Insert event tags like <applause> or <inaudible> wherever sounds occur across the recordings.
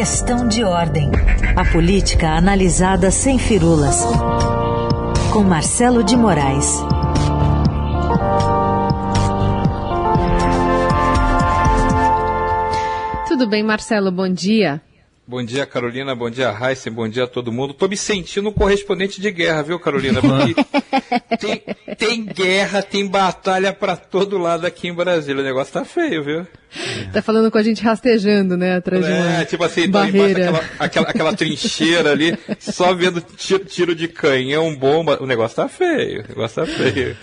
Questão de ordem. A política analisada sem firulas. Com Marcelo de Moraes. Tudo bem, Marcelo? Bom dia. Bom dia, Carolina. Bom dia, Heisen. Bom dia a todo mundo. Tô me sentindo um correspondente de guerra, viu, Carolina? Porque tem, tem guerra, tem batalha para todo lado aqui em Brasília. O negócio tá feio, viu? Tá falando com a gente rastejando, né? Atrás de uma É, tipo assim, tá barreira. embaixo daquela aquela, aquela trincheira ali, só vendo tiro, tiro de canhão, bomba. O negócio tá feio. O negócio tá feio.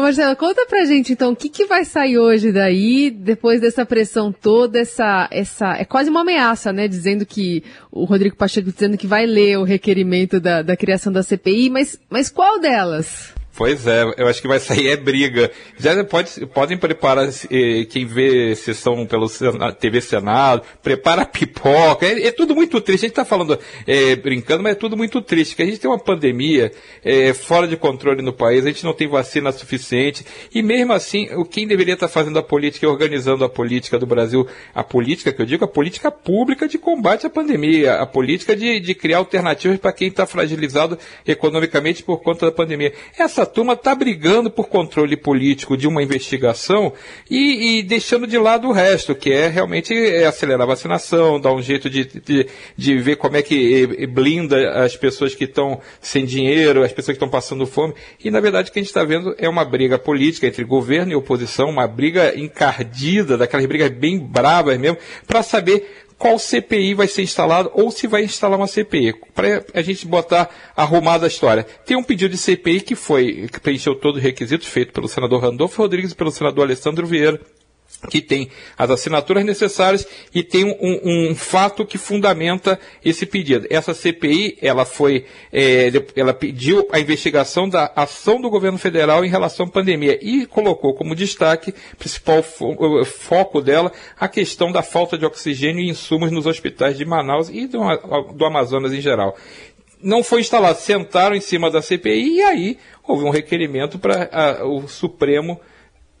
Marcelo, conta pra gente então, o que, que vai sair hoje daí, depois dessa pressão toda, essa, essa. É quase uma ameaça, né? Dizendo que. O Rodrigo Pacheco dizendo que vai ler o requerimento da, da criação da CPI, mas, mas qual delas? Pois é, eu acho que vai sair é briga. Já pode, podem preparar, eh, quem vê sessão pelo TV Senado, prepara pipoca. É, é tudo muito triste. A gente está falando, eh, brincando, mas é tudo muito triste. Porque a gente tem uma pandemia eh, fora de controle no país, a gente não tem vacina suficiente. E mesmo assim, quem deveria estar fazendo a política e organizando a política do Brasil, a política que eu digo, a política pública de combate à pandemia, a política de, de criar alternativas para quem está fragilizado economicamente por conta da pandemia. Essa turma está brigando por controle político de uma investigação e, e deixando de lado o resto, que é realmente é, acelerar a vacinação, dar um jeito de, de, de ver como é que blinda as pessoas que estão sem dinheiro, as pessoas que estão passando fome. E, na verdade, o que a gente está vendo é uma briga política entre governo e oposição, uma briga encardida, daquelas brigas bem bravas mesmo, para saber qual CPI vai ser instalado ou se vai instalar uma CPI. Para a gente botar arrumada a história. Tem um pedido de CPI que foi, que preencheu todos os requisitos feito pelo senador Randolfo Rodrigues e pelo senador Alessandro Vieira que tem as assinaturas necessárias e tem um, um fato que fundamenta esse pedido. Essa CPI, ela foi, é, ela pediu a investigação da ação do governo federal em relação à pandemia e colocou como destaque, principal fo foco dela, a questão da falta de oxigênio e insumos nos hospitais de Manaus e do, do Amazonas em geral não foi instalado. Sentaram em cima da CPI e aí houve um requerimento para o Supremo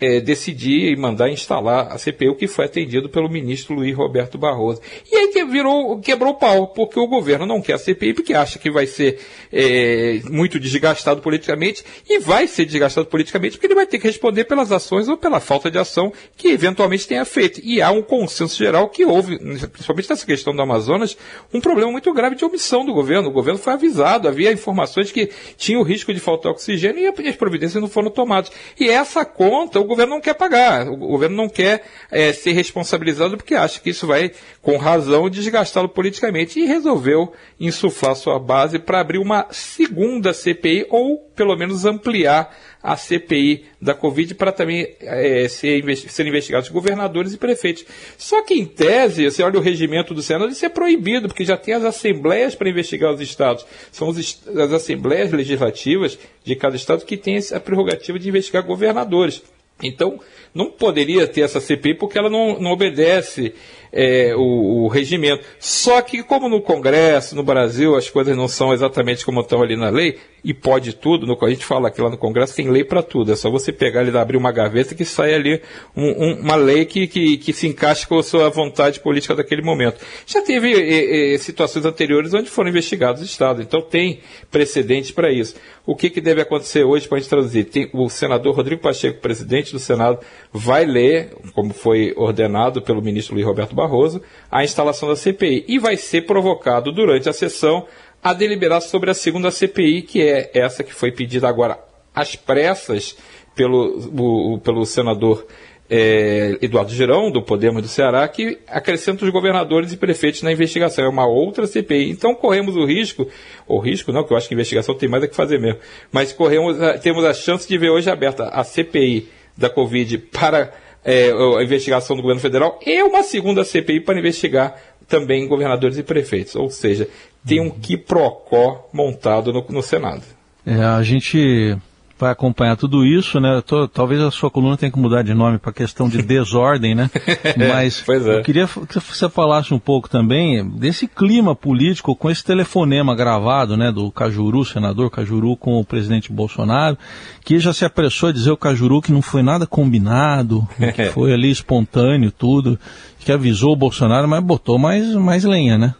é, decidir e mandar instalar a CPI, o que foi atendido pelo ministro Luiz Roberto Barroso. E aí que virou, quebrou o pau, porque o governo não quer a CPI, porque acha que vai ser é, muito desgastado politicamente, e vai ser desgastado politicamente, porque ele vai ter que responder pelas ações ou pela falta de ação que eventualmente tenha feito. E há um consenso geral que houve, principalmente nessa questão do Amazonas, um problema muito grave de omissão do governo. O governo foi avisado, havia informações que tinha o risco de faltar oxigênio e as providências não foram tomadas. E essa conta, o governo não quer pagar, o governo não quer é, ser responsabilizado porque acha que isso vai, com razão, desgastá-lo politicamente e resolveu insuflar sua base para abrir uma segunda CPI ou, pelo menos, ampliar a CPI da Covid para também é, ser, ser investigados governadores e prefeitos. Só que, em tese, você olha o regimento do Senado, isso é proibido, porque já tem as assembleias para investigar os estados. São as assembleias legislativas de cada estado que têm a prerrogativa de investigar governadores. Então, não poderia ter essa CPI porque ela não, não obedece é, o, o, regimento. Só que, como no Congresso, no Brasil, as coisas não são exatamente como estão ali na lei, e pode tudo, no, a gente fala que lá no Congresso tem lei para tudo, é só você pegar e abrir uma gaveta que sai ali um, um, uma lei que, que, que, se encaixe com a sua vontade política daquele momento. Já teve é, é, situações anteriores onde foram investigados os estados, então tem precedentes para isso. O que, que deve acontecer hoje para a gente traduzir? Tem, o senador Rodrigo Pacheco, presidente do Senado, vai ler, como foi ordenado pelo ministro Luiz Roberto Barroso, a instalação da CPI e vai ser provocado durante a sessão a deliberar sobre a segunda CPI, que é essa que foi pedida agora às pressas pelo, o, pelo senador é, Eduardo Girão, do Podemos do Ceará, que acrescenta os governadores e prefeitos na investigação. É uma outra CPI. Então corremos o risco, ou risco não, que eu acho que a investigação tem mais a que fazer mesmo, mas corremos, temos a chance de ver hoje aberta a CPI da Covid para é, a investigação do governo federal e uma segunda CPI para investigar também governadores e prefeitos. Ou seja, tem um quiprocó montado no, no Senado. É, a gente vai acompanhar tudo isso, né? Tô, talvez a sua coluna tenha que mudar de nome para questão de <laughs> desordem, né? Mas é. eu queria que você falasse um pouco também desse clima político com esse telefonema gravado, né, do Cajuru, senador Cajuru com o presidente Bolsonaro, que já se apressou a dizer o Cajuru que não foi nada combinado, que <laughs> foi ali espontâneo tudo, que avisou o Bolsonaro, mas botou mais, mais lenha, né?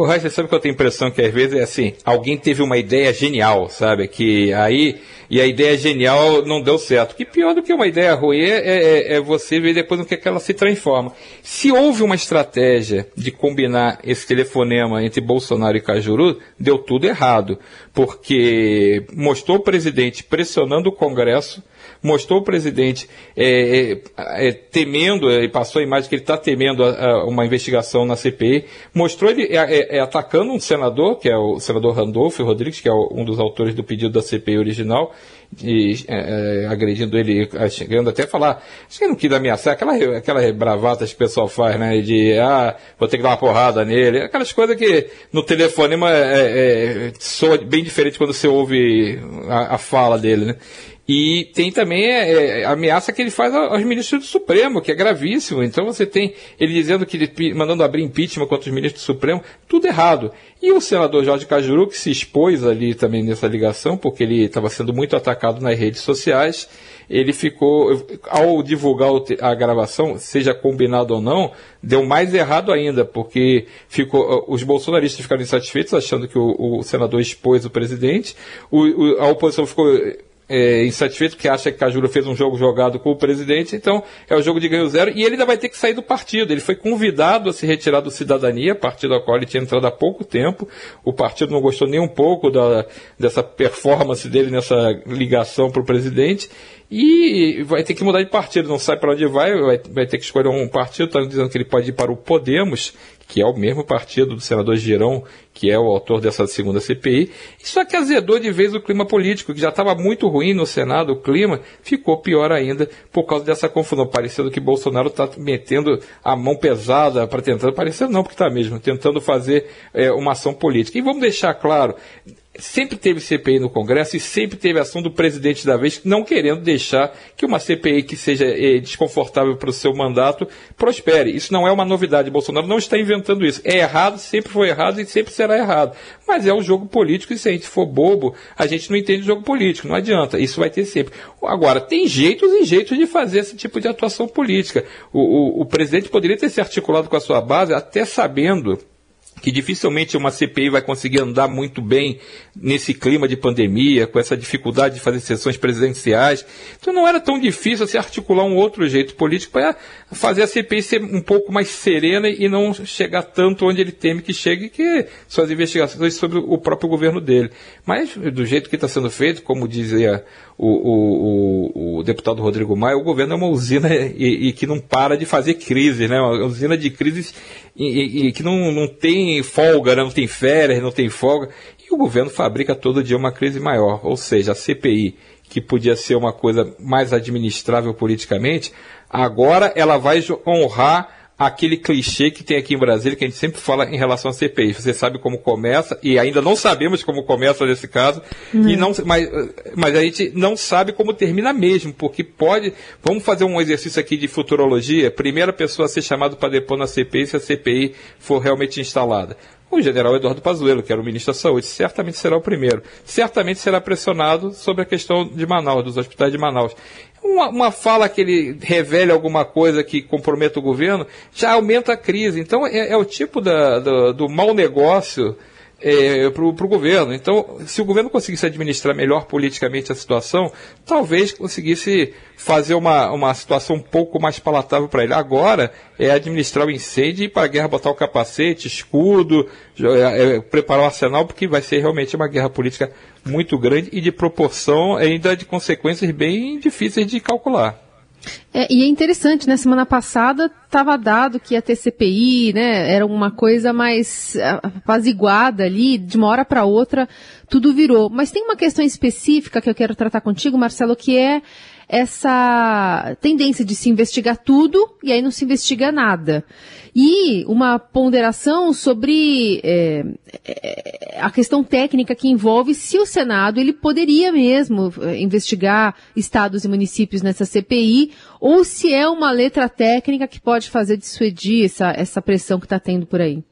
O você sabe que eu tenho a impressão que às vezes é assim, alguém teve uma ideia genial, sabe? Que aí, e a ideia genial não deu certo. Que pior do que uma ideia ruim é, é, é você ver depois no que, é que ela se transforma. Se houve uma estratégia de combinar esse telefonema entre Bolsonaro e Cajuru, deu tudo errado. Porque mostrou o presidente pressionando o Congresso, mostrou o presidente é, é, é temendo, e passou a imagem que ele está temendo a, a uma investigação na CPI, mostrou ele é, é, é, atacando um senador, que é o senador Randolfo Rodrigues, que é o, um dos autores do pedido da CPI original, e, agredindo ele, chegando até a falar, acho que não quis ameaçar, aquela, aquela bravata que o pessoal faz, né, de, ah, vou ter que dar uma porrada nele, aquelas coisas que no telefonema é, soa bem diferente quando você ouve a, a fala dele, né. E tem também é, é, a ameaça que ele faz aos ministros do Supremo, que é gravíssimo. Então você tem ele dizendo que ele mandando abrir impeachment contra os ministros do Supremo, tudo errado. E o senador Jorge Cajuru, que se expôs ali também nessa ligação, porque ele estava sendo muito atacado nas redes sociais, ele ficou, ao divulgar a gravação, seja combinado ou não, deu mais errado ainda, porque ficou, os bolsonaristas ficaram insatisfeitos, achando que o, o senador expôs o presidente, o, o, a oposição ficou é, insatisfeito porque acha que Cajuru fez um jogo jogado com o presidente, então é o jogo de ganho zero e ele ainda vai ter que sair do partido. Ele foi convidado a se retirar do Cidadania, partido ao qual ele tinha entrado há pouco tempo. O partido não gostou nem um pouco da, dessa performance dele nessa ligação para o presidente e vai ter que mudar de partido, não sabe para onde vai, vai, vai, ter que escolher um partido, está dizendo que ele pode ir para o Podemos, que é o mesmo partido do senador Girão, que é o autor dessa segunda CPI. Só que azedou de vez o clima político, que já estava muito ruim no Senado, o clima ficou pior ainda por causa dessa confusão, parecendo que Bolsonaro está metendo a mão pesada para tentar, parecendo não, porque está mesmo, tentando fazer é, uma ação política. E vamos deixar claro, sempre teve CPI no Congresso e sempre teve ação do presidente da vez, não querendo deixar que uma CPI que seja eh, desconfortável para o seu mandato prospere. Isso não é uma novidade. Bolsonaro não está inventando isso. É errado, sempre foi errado e sempre será errado. Mas é um jogo político e se a gente for bobo, a gente não entende jogo político. Não adianta. Isso vai ter sempre. Agora, tem jeitos e jeitos de fazer esse tipo de atuação política. O, o, o presidente poderia ter se articulado com a sua base até sabendo que dificilmente uma CPI vai conseguir andar muito bem nesse clima de pandemia, com essa dificuldade de fazer sessões presidenciais. Então não era tão difícil se articular um outro jeito político para fazer a CPI ser um pouco mais serena e não chegar tanto onde ele teme que chegue, que são as investigações sobre o próprio governo dele. Mas do jeito que está sendo feito, como dizia o, o, o, o, deputado Rodrigo Maia, o governo é uma usina e, e, que não para de fazer crise, né? Uma usina de crises e, e que não, não tem folga, né? não tem férias, não tem folga. E o governo fabrica todo dia uma crise maior. Ou seja, a CPI, que podia ser uma coisa mais administrável politicamente, agora ela vai honrar aquele clichê que tem aqui em Brasília, que a gente sempre fala em relação à CPI. Você sabe como começa, e ainda não sabemos como começa nesse caso, uhum. e não, mas, mas a gente não sabe como termina mesmo, porque pode. Vamos fazer um exercício aqui de futurologia. Primeira pessoa a ser chamada para depor na CPI se a CPI for realmente instalada. O general Eduardo Pazuello, que era o ministro da Saúde, certamente será o primeiro. Certamente será pressionado sobre a questão de Manaus, dos hospitais de Manaus uma, uma, fala que ele revele alguma coisa que comprometa o governo, já aumenta a crise. Então é, é o tipo da, do, do mau negócio é, para o governo. Então, se o governo conseguisse administrar melhor politicamente a situação, talvez conseguisse fazer uma, uma situação um pouco mais palatável para ele. Agora é administrar o incêndio e para a guerra botar o capacete, escudo, é, é, preparar o arsenal, porque vai ser realmente uma guerra política muito grande e de proporção ainda de consequências bem difíceis de calcular. É, e é interessante, né? Semana passada estava dado que a TCPI, né, era uma coisa mais apaziguada ali, de uma hora para outra tudo virou. Mas tem uma questão específica que eu quero tratar contigo, Marcelo, que é essa tendência de se investigar tudo e aí não se investiga nada. E uma ponderação sobre é, é, a questão técnica que envolve se o Senado ele poderia mesmo é, investigar estados e municípios nessa CPI ou se é uma letra técnica que pode fazer dissuadir essa, essa pressão que está tendo por aí.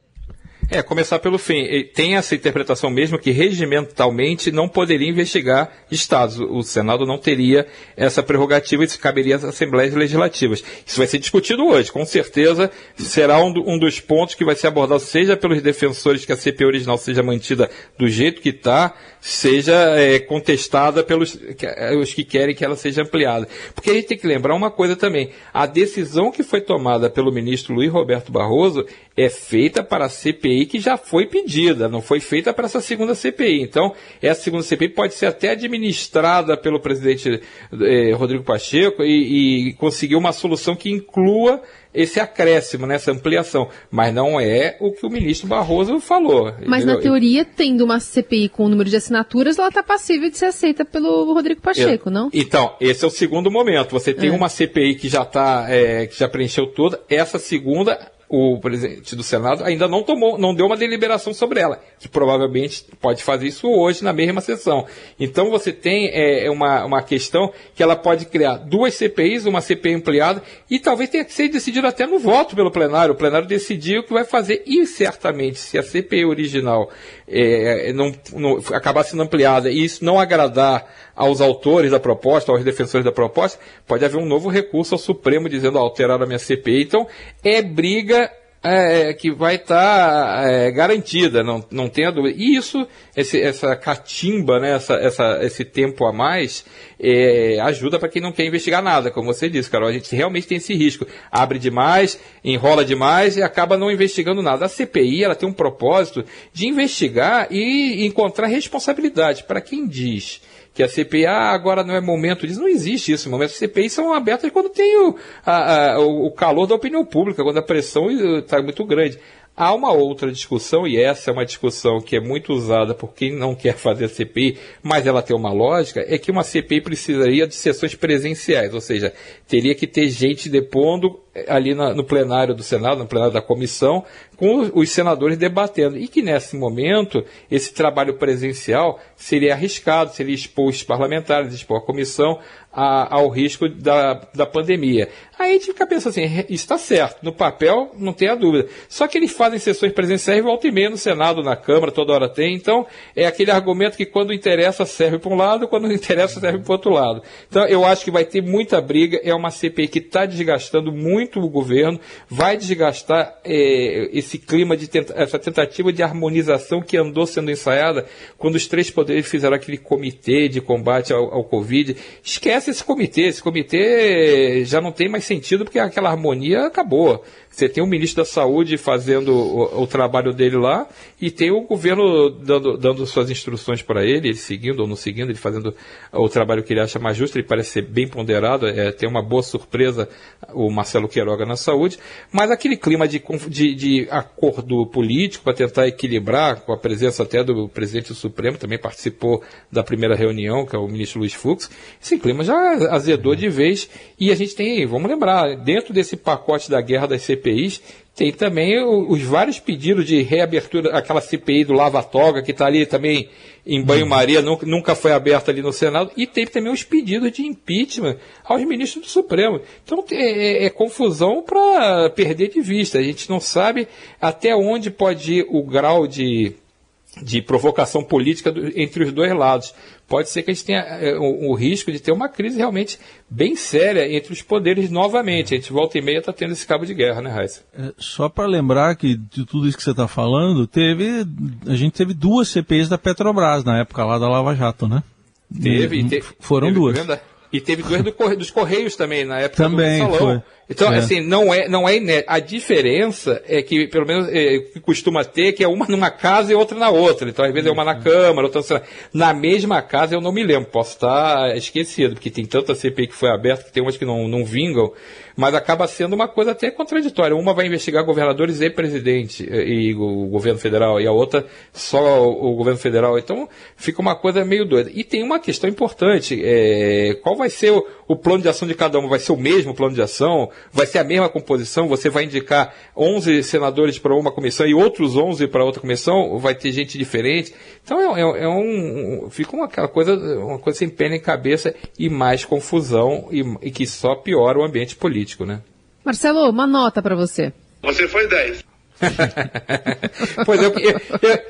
É, começar pelo fim. Tem essa interpretação mesmo que regimentalmente não poderia investigar estados. O Senado não teria essa prerrogativa e caberia às assembleias legislativas. Isso vai ser discutido hoje. Com certeza será um, um dos pontos que vai ser abordado, seja pelos defensores que a CPI original seja mantida do jeito que está, seja é, contestada pelos que, é, os que querem que ela seja ampliada. Porque a gente tem que lembrar uma coisa também. A decisão que foi tomada pelo ministro Luiz Roberto Barroso é feita para a CPI que já foi pedida, não foi feita para essa segunda CPI. Então, essa segunda CPI pode ser até administrada pelo presidente eh, Rodrigo Pacheco e, e conseguir uma solução que inclua esse acréscimo, né, essa ampliação. Mas não é o que o ministro Barroso falou. Mas entendeu? na teoria, tendo uma CPI com o número de assinaturas, ela está passível de ser aceita pelo Rodrigo Pacheco, não? Então, esse é o segundo momento. Você tem é. uma CPI que já tá, é, que já preencheu toda, essa segunda o presidente do Senado ainda não tomou, não deu uma deliberação sobre ela, que provavelmente pode fazer isso hoje na mesma sessão. Então você tem é, é uma, uma questão que ela pode criar duas CPIs, uma CPI ampliada, e talvez tenha que ser decidido até no voto pelo plenário. O plenário decidiu o que vai fazer, e certamente, se a CPI original é, não, não acabar sendo ampliada e isso não agradar aos autores da proposta, aos defensores da proposta, pode haver um novo recurso ao Supremo dizendo alterar a minha CPI. Então, é briga é, que vai estar tá, é, garantida, não, não tenha dúvida. E isso, esse, essa catimba, né, essa, essa, esse tempo a mais, é, ajuda para quem não quer investigar nada, como você disse, Carol. A gente realmente tem esse risco. Abre demais, enrola demais e acaba não investigando nada. A CPI ela tem um propósito de investigar e encontrar responsabilidade. Para quem diz que a CPI, ah, agora não é momento disso. Não existe isso. Momentos de CPI são abertos quando tem o, a, a, o calor da opinião pública, quando a pressão está muito grande. Há uma outra discussão, e essa é uma discussão que é muito usada por quem não quer fazer CPI, mas ela tem uma lógica, é que uma CPI precisaria de sessões presenciais, ou seja, teria que ter gente depondo ali na, no plenário do Senado, no plenário da comissão, com os senadores debatendo. E que nesse momento, esse trabalho presencial seria arriscado, seria expor os parlamentares, expor a comissão a, ao risco da, da pandemia. Aí a gente fica pensando assim, está certo, no papel não tem a dúvida. Só que eles fazem sessões presenciais volta e meia no Senado, na Câmara, toda hora tem. Então, é aquele argumento que quando interessa serve para um lado, quando não interessa serve para o outro lado. Então, eu acho que vai ter muita briga. É uma CPI que está desgastando muito o governo, vai desgastar é, esse clima de tenta essa tentativa de harmonização que andou sendo ensaiada quando os três poderes fizeram aquele comitê de combate ao, ao Covid. Esquece esse comitê, esse comitê já não tem mais sentido porque aquela harmonia acabou. Você tem o ministro da Saúde fazendo o, o trabalho dele lá e tem o governo dando, dando suas instruções para ele, ele seguindo ou não seguindo, ele fazendo o trabalho que ele acha mais justo, ele parece ser bem ponderado, é, tem uma boa surpresa o Marcelo Queiroga na saúde, mas aquele clima de, de, de acordo político para tentar equilibrar, com a presença até do presidente do Supremo, também participou da primeira reunião, que é o ministro Luiz Fux, esse clima já azedou de vez e a gente tem, vamos lembrar, dentro desse pacote da guerra das CPIs, tem também os vários pedidos de reabertura, aquela CPI do Lava Toga, que está ali também em banho-maria, nunca, nunca foi aberta ali no Senado, e teve também os pedidos de impeachment aos ministros do Supremo. Então é, é, é confusão para perder de vista. A gente não sabe até onde pode ir o grau de de provocação política do, entre os dois lados. Pode ser que a gente tenha é, o, o, risco de ter uma crise realmente bem séria entre os poderes novamente. A gente volta e meia está tendo esse cabo de guerra, né, Raíssa? É, só para lembrar que de tudo isso que você está falando, teve a gente teve duas CPIs da Petrobras na época lá da Lava Jato, né? Teve, e, te, foram teve, duas. E teve duas do, dos Correios também, na época também, do Foi. Então, é. assim, não é, não é inédito. A diferença é que, pelo menos, é, que costuma ter, que é uma numa casa e outra na outra. Então, às vezes é uma na Câmara, outra na mesma casa, eu não me lembro. Posso estar esquecido, porque tem tanta CPI que foi aberta que tem umas que não, não vingam mas acaba sendo uma coisa até contraditória. Uma vai investigar governadores e presidente e o governo federal, e a outra só o governo federal. Então fica uma coisa meio doida. E tem uma questão importante: é, qual vai ser o, o, plano de ação de cada um? Vai ser o mesmo plano de ação? Vai ser a mesma composição? Você vai indicar 11 senadores para uma comissão e outros 11 para outra comissão? Vai ter gente diferente? Então é, é, é um. Fica uma, aquela coisa, uma coisa sem pena em cabeça e mais confusão e, e que só piora o ambiente político político, né? Marcelo, uma nota para você. Você foi 10. <laughs> pois eu, eu,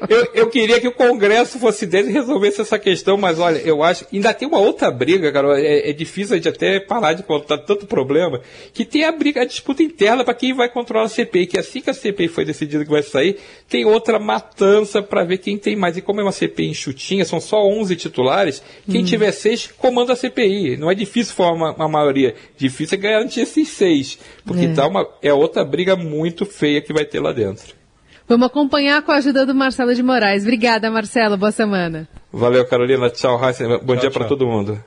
eu, eu, queria que o Congresso fosse dele e resolvesse essa questão, mas olha, eu acho. Ainda tem uma outra briga, cara. É, é difícil a gente até parar de contar tanto problema. Que tem a briga, a disputa interna para quem vai controlar a CPI. Que assim que a CPI foi decidida que vai sair, tem outra matança para ver quem tem mais. E como é uma CPI enxutinha, são só 11 titulares, quem hum. tiver seis comanda a CPI. Não é difícil formar uma, uma maioria. Difícil é garantir esses seis. Porque é. Tá uma, é outra briga muito feia que vai ter lá dentro. Vamos acompanhar com a ajuda do Marcelo de Moraes. Obrigada, Marcelo. Boa semana. Valeu, Carolina. Tchau, Raíssa. Bom tchau, dia para todo mundo.